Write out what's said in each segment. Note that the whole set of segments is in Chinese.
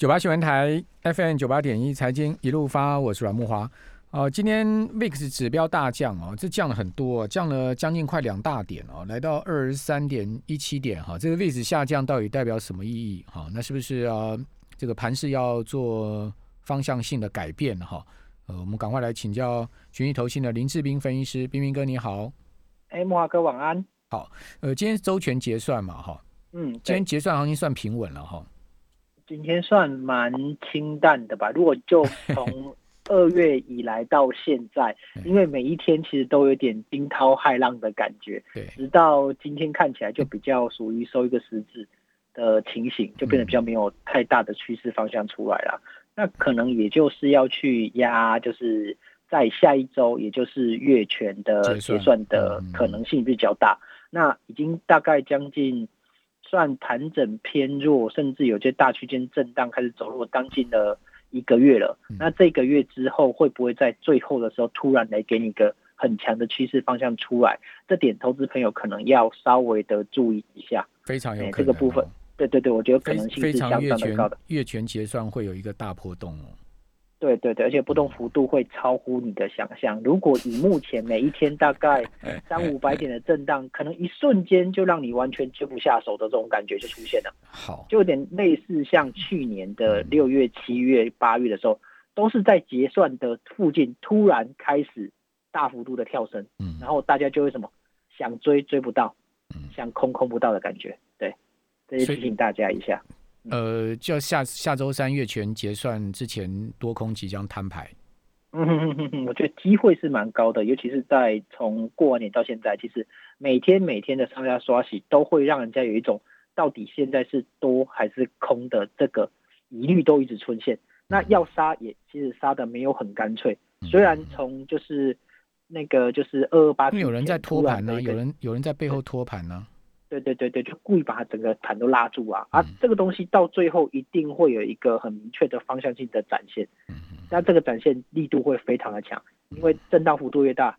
九八新闻台 FM 九八点一财经一路发，我是阮木华。哦，今天 VIX 指标大降哦，这降了很多，降了将近快两大点哦，来到二十三点一七点哈。这个 VIX 下降到底代表什么意义？哈，那是不是啊？这个盘势要做方向性的改变哈？呃，我们赶快来请教群益投信的林志斌分析师，斌斌哥你好。哎，木华哥晚安。好，呃，今天周全结算嘛哈？嗯，今天结算行情算平稳了哈。今天算蛮清淡的吧？如果就从 二月以来到现在，因为每一天其实都有点惊涛骇浪的感觉，对，直到今天看起来就比较属于收一个十字的情形，就变得比较没有太大的趋势方向出来了。那可能也就是要去压，就是在下一周，也就是月权的结算的可能性比较大。那已经大概将近。算盘整偏弱，甚至有些大区间震荡开始走弱，当近了一个月了。那这个月之后会不会在最后的时候突然来给你一个很强的趋势方向出来？这点投资朋友可能要稍微的注意一下。非常有这个部分，对对对，我觉得可能性是相当的高的。月权结算会有一个大波动哦。对对对，而且波动幅度会超乎你的想象。如果以目前每一天大概 三五百点的震荡，可能一瞬间就让你完全接不下手的这种感觉就出现了。好，就有点类似像去年的六月、七月、八月的时候，都是在结算的附近突然开始大幅度的跳升，嗯，然后大家就会什么想追追不到，想空空不到的感觉。对，这也提醒大家一下。呃，就下下周三月权结算之前，多空即将摊牌。嗯哼哼哼哼，我觉得机会是蛮高的，尤其是在从过完年到现在，其实每天每天的上下刷洗，都会让人家有一种到底现在是多还是空的这个疑虑都一直出现。那要杀也其实杀的没有很干脆，虽然从就是那个就是二二八，有人在托盘呢，有人有人在背后托盘呢。对对对对，就故意把它整个盘都拉住啊！啊，这个东西到最后一定会有一个很明确的方向性的展现，那这个展现力度会非常的强，因为震荡幅度越大，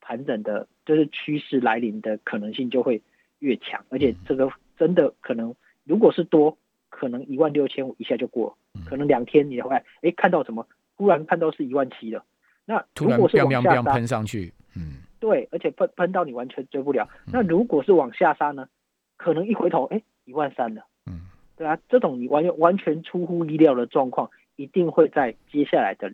盘整的就是趋势来临的可能性就会越强，而且这个真的可能如果是多，可能一万六千五一下就过，可能两天你会哎看到什么，忽然看到是一万七了，那如果是往下杀喷上去，嗯。对，而且喷喷到你完全追不了。那如果是往下杀呢？可能一回头，哎，一万三了。嗯，对啊，这种你完全完全出乎意料的状况，一定会在接下来的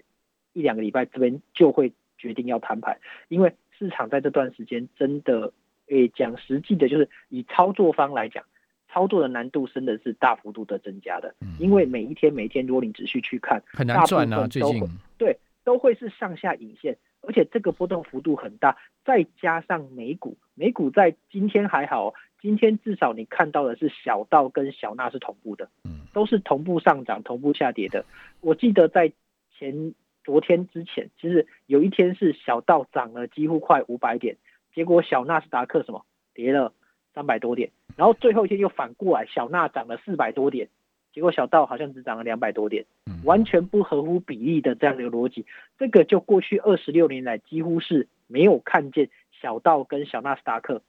一两个礼拜这边就会决定要摊牌，因为市场在这段时间真的，诶，讲实际的，就是以操作方来讲，操作的难度真的是大幅度的增加的。因为每一天每一天，如果你仔细去看，很难赚啊，最近对，都会是上下影线。而且这个波动幅度很大，再加上美股，美股在今天还好，今天至少你看到的是小道跟小纳是同步的，嗯，都是同步上涨、同步下跌的。我记得在前昨天之前，其实有一天是小道涨了几乎快五百点，结果小纳斯达克什么跌了三百多点，然后最后一天又反过来，小纳涨了四百多点。结果小道好像只涨了两百多点，完全不合乎比例的这样的一个逻辑，这个就过去二十六年来几乎是没有看见小道跟小纳斯达克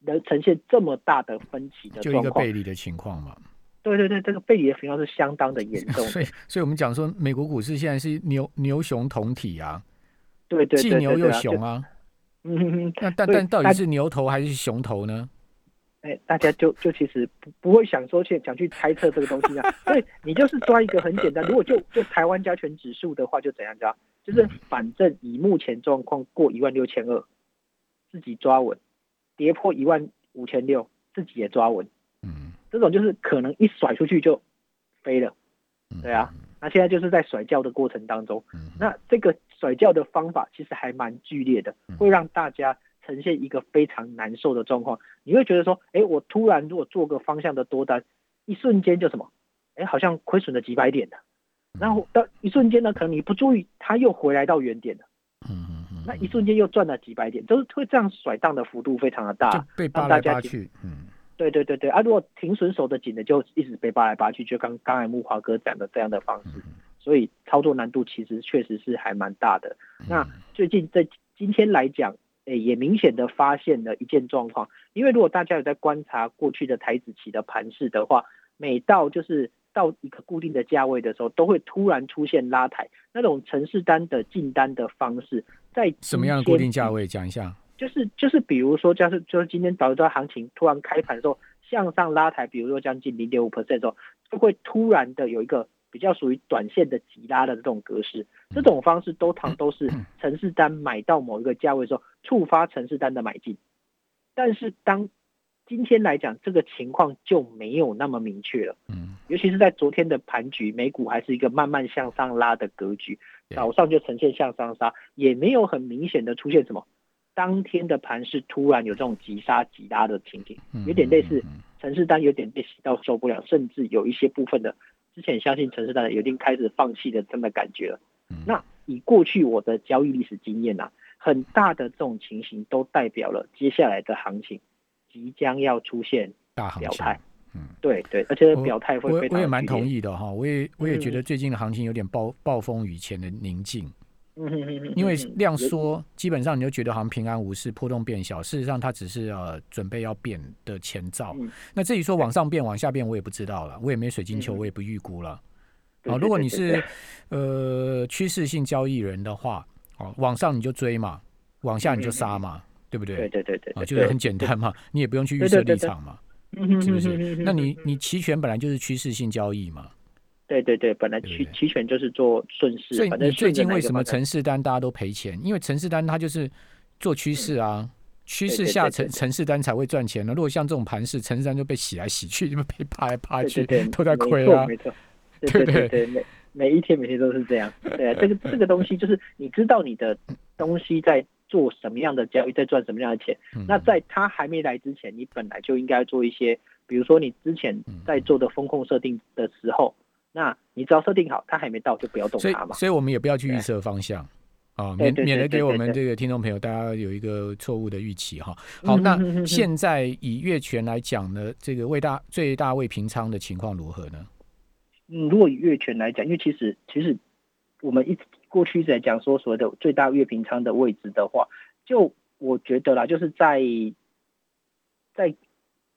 能呈现这么大的分歧的就一个背离的情况嘛。对对对，这个背离的情况是相当的严重。所以，所以我们讲说，美国股市现在是牛牛熊同体啊，对对，既牛又熊啊。嗯，那但但到底是牛头还是熊头呢？哎，大家就就其实不不会想说去想去猜测这个东西啊，所以你就是抓一个很简单，如果就就台湾加权指数的话，就怎样着？就是反正以目前状况过一万六千二，自己抓稳，跌破一万五千六，自己也抓稳。嗯，这种就是可能一甩出去就飞了。对啊，那现在就是在甩轿的过程当中，那这个甩轿的方法其实还蛮剧烈的，会让大家。呈现一个非常难受的状况，你会觉得说，哎，我突然如果做个方向的多单，一瞬间就什么，哎，好像亏损了几百点的，然后到一瞬间呢，可能你不注意，它又回来到原点了，嗯嗯嗯，那一瞬间又赚了几百点，都是会这样甩荡的幅度非常的大，被扒来扒去，嗯，对对对对，啊，如果停损守的紧的，就一直被扒来扒去，就刚刚才木华哥讲的这样的方式，所以操作难度其实确实是还蛮大的。那最近在今天来讲。诶，也明显的发现了一件状况，因为如果大家有在观察过去的台子期的盘势的话，每到就是到一个固定的价位的时候，都会突然出现拉抬，那种城市单的进单的方式，在什么样的固定价位？讲一下。就是就是，比如说，就是就是今天导致行情突然开盘的时候向上拉抬，比如说将近零点五 percent 的时候，就会突然的有一个比较属于短线的急拉的这种格式。这种方式都常都是城市单买到某一个价位之后触发城市单的买进，但是当今天来讲，这个情况就没有那么明确了。嗯，尤其是在昨天的盘局，美股还是一个慢慢向上拉的格局，早上就呈现向上杀，也没有很明显的出现什么。当天的盘是突然有这种急杀急拉的情景，有点类似城市单有点被洗到受不了，甚至有一些部分的之前相信城市大有，已经开始放弃的这么感觉了。那以过去我的交易历史经验呐，很大的这种情形都代表了接下来的行情即将要出现大表态。嗯，对对，而且表态会我我也蛮同意的哈，我也我也觉得最近的行情有点暴暴风雨前的宁静。因为量缩，基本上你就觉得好像平安无事，波动变小。事实上，它只是呃准备要变的前兆。那至于说往上变、往下变，我也不知道了。我也没水晶球，我也不预估了。好，如果你是呃趋势性交易人的话，哦，往上你就追嘛，往下你就杀嘛，对不对？对对对对，啊，就是很简单嘛，你也不用去预设立场嘛，是不是？那你你期权本来就是趋势性交易嘛。对对对，本来期期权就是做顺势。所以你最近为什么城市单大家都赔钱？因为城市单它就是做趋势啊，趋势下城城市单才会赚钱呢。如果像这种盘势，城市单就被洗来洗去，就被趴来趴去，都在亏啊。没错，对对对，每每一天每天都是这样。对啊，这个 这个东西就是你知道你的东西在做什么样的交易，在赚什么样的钱。那在他还没来之前，你本来就应该做一些，比如说你之前在做的风控设定的时候。那你只要设定好，它还没到就不要动它嘛。所以我们也不要去预设方向啊，免免得给我们这个听众朋友大家有一个错误的预期哈。好，那现在以月权来讲呢，这个未大最大未平仓的情况如何呢？嗯，如果以月权来讲，因为其实其实我们一过去一直在讲说所谓的最大月平仓的位置的话，就我觉得啦，就是在在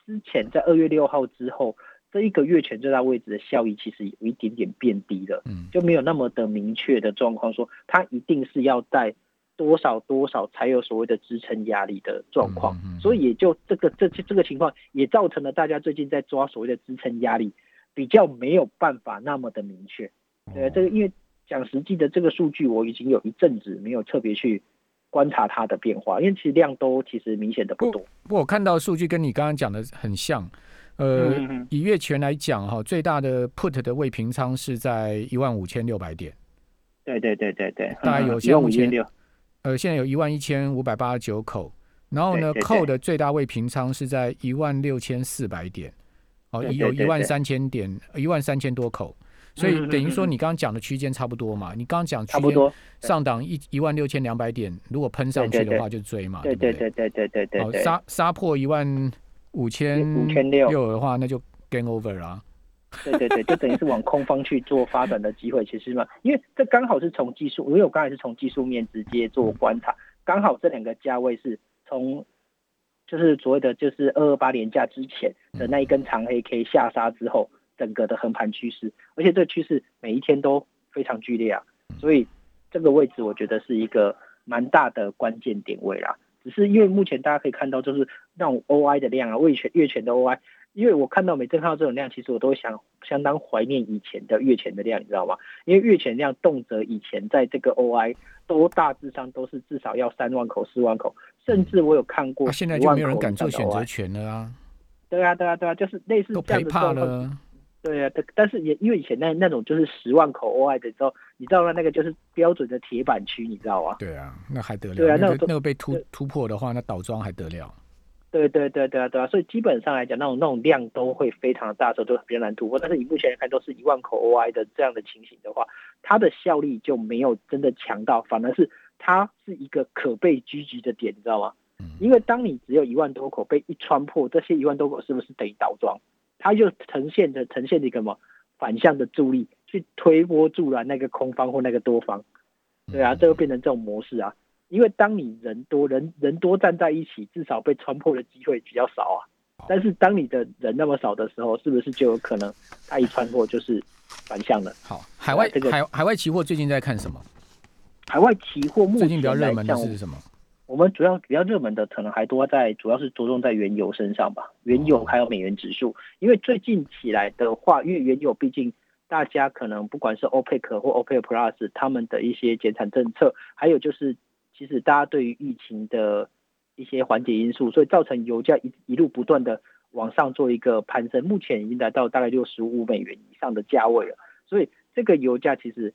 之前在二月六号之后。这一个月权最大位置的效益其实有一点点变低了，嗯，就没有那么的明确的状况，说它一定是要在多少多少才有所谓的支撑压力的状况，所以也就这个这这个情况也造成了大家最近在抓所谓的支撑压力比较没有办法那么的明确。对，这个因为讲实际的这个数据，我已经有一阵子没有特别去观察它的变化，因为其实量都其实明显的不多。不过我看到数据跟你刚刚讲的很像。呃，以月权来讲哈，最大的 put 的未平仓是在一万五千六百点。对对对对对，大概有现在五千六。呃，现在有一万一千五百八十九口，然后呢，扣的最大未平仓是在一万六千四百点。哦，有一万三千点，一万三千多口，所以等于说你刚刚讲的区间差不多嘛？你刚刚讲区间上档一一万六千两百点，如果喷上去的话就追嘛，对对对对对对对。好，杀杀破一万。五千五千六的话，那就 game over 了。对对对，就等于是往空方去做发展的机会，其实嘛，因为这刚好是从技术，因为我刚才是从技术面直接做观察，刚好这两个价位是从就是所谓的就是二二八连价之前的那一根长黑 K 下杀之后，整个的横盘趋势，而且这个趋势每一天都非常剧烈啊，所以这个位置我觉得是一个蛮大的关键点位啦。只是因为目前大家可以看到，就是那种 OI 的量啊，月权月权的 OI，因为我看到每次看到这种量，其实我都会想相当怀念以前的月权的量，你知道吗？因为月权量动辄以前在这个 OI 都大致上都是至少要三万口、四万口，甚至我有看过现在就没有人敢做选择权了啊！对啊，对啊，对啊，就是类似这样的状况。对啊，但但是也因为以前那那种就是十万口 OI 的时候，你知道吗？那个就是标准的铁板区，你知道吗？对啊，那还得了？对啊，那个那个被突突破的话，那倒装还得了？对对对对啊对啊，所以基本上来讲，那种那种量都会非常的大，时候都比较难突破。但是以目前来看，都是一万口 OI 的这样的情形的话，它的效力就没有真的强到，反而是它是一个可被狙击的点，你知道吗？因为当你只有一万多口被一穿破，这些一万多口是不是等于倒装？它就呈现的呈现的一个什么反向的助力，去推波助澜那个空方或那个多方，对啊，这会变成这种模式啊。因为当你人多人人多站在一起，至少被穿破的机会比较少啊。但是当你的人那么少的时候，是不是就有可能它一穿破就是反向的？好，海外这个海海外期货最近在看什么？海外期货目最近比较热门的，是什么？我们主要比较热门的可能还多在，主要是着重在原油身上吧，原油哦还有美元指数。因为最近起来的话，因为原油毕竟大家可能不管是 OPEC 或 OPEC Plus 他们的一些减产政策，还有就是其实大家对于疫情的一些缓解因素，所以造成油价一一路不断的往上做一个攀升，目前已经来到大概六十五美元以上的价位了。所以这个油价其实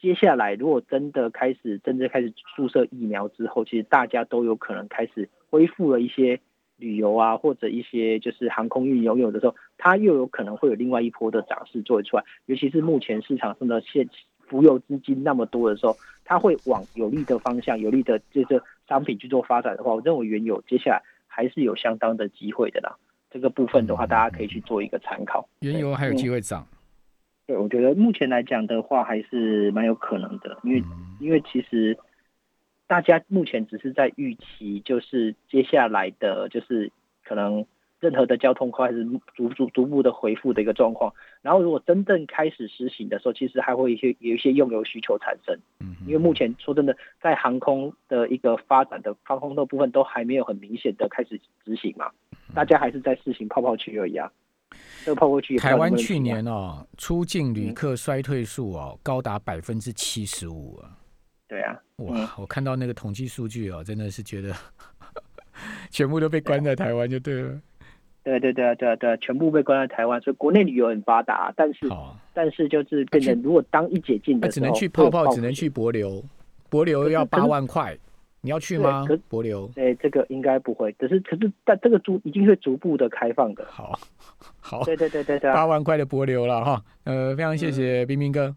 接下来如果真的开始真正开始注射疫苗之后，其实大家都有可能开始恢复了一些旅游啊，或者一些就是航空运油有的时候，它又有可能会有另外一波的涨势做出来。尤其是目前市场上的现浮游资金那么多的时候，它会往有利的方向、有利的这个商品去做发展的话，我认为原油接下来还是有相当的机会的啦。这个部分的话，大家可以去做一个参考。原油还有机会涨，对，我觉得目前来讲的话，还是蛮有可能的，因为嗯因为其实大家目前只是在预期，就是接下来的就是可能任何的交通开始逐逐逐步的恢复的一个状况。然后如果真正开始实行的时候，其实还会有一些有一些用油需求产生。嗯因为目前说真的，在航空的一个发展的航空的部分都还没有很明显的开始执行嘛，大家还是在试行泡泡区而已啊。台湾去年哦，出境旅嗯。客衰退数哦高达百分之七十五啊！对啊，哇嗯，我看到那个统计数据哦，真的是觉得 全部都被关在台湾就对了。对对对啊对啊对啊，全部被关在台湾，所以国内旅游很发达，但是好，但是就是变成如果当一解禁那只能的时候，去泡泡，只能去。博流，博流要八万块，你要去吗？博流，对，这个应该不会，只是可是但这个逐一定会逐步的开放的。好，好，对对对对对啊，八万块的博流了哈。呃，非常谢谢冰冰哥。